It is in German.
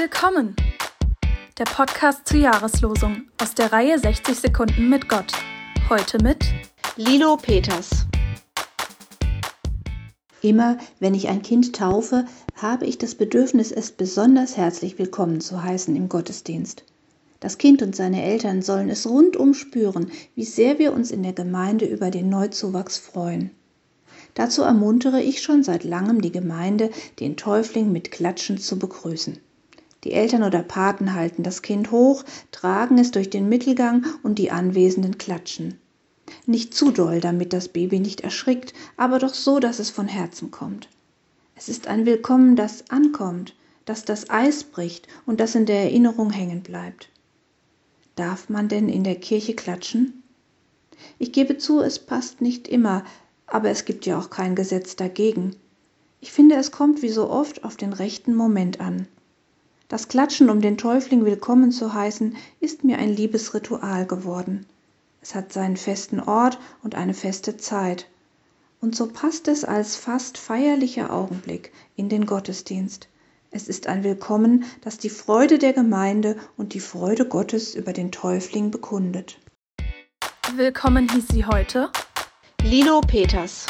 Willkommen! Der Podcast zur Jahreslosung aus der Reihe 60 Sekunden mit Gott. Heute mit Lilo Peters. Immer wenn ich ein Kind taufe, habe ich das Bedürfnis, es besonders herzlich willkommen zu heißen im Gottesdienst. Das Kind und seine Eltern sollen es rundum spüren, wie sehr wir uns in der Gemeinde über den Neuzuwachs freuen. Dazu ermuntere ich schon seit langem die Gemeinde, den Täufling mit Klatschen zu begrüßen. Die Eltern oder Paten halten das Kind hoch, tragen es durch den Mittelgang und die Anwesenden klatschen. Nicht zu doll, damit das Baby nicht erschrickt, aber doch so, dass es von Herzen kommt. Es ist ein Willkommen, das ankommt, das das Eis bricht und das in der Erinnerung hängen bleibt. Darf man denn in der Kirche klatschen? Ich gebe zu, es passt nicht immer, aber es gibt ja auch kein Gesetz dagegen. Ich finde, es kommt wie so oft auf den rechten Moment an. Das Klatschen, um den Täufling willkommen zu heißen, ist mir ein liebes Ritual geworden. Es hat seinen festen Ort und eine feste Zeit. Und so passt es als fast feierlicher Augenblick in den Gottesdienst. Es ist ein Willkommen, das die Freude der Gemeinde und die Freude Gottes über den Täufling bekundet. Willkommen hieß sie heute Lilo Peters.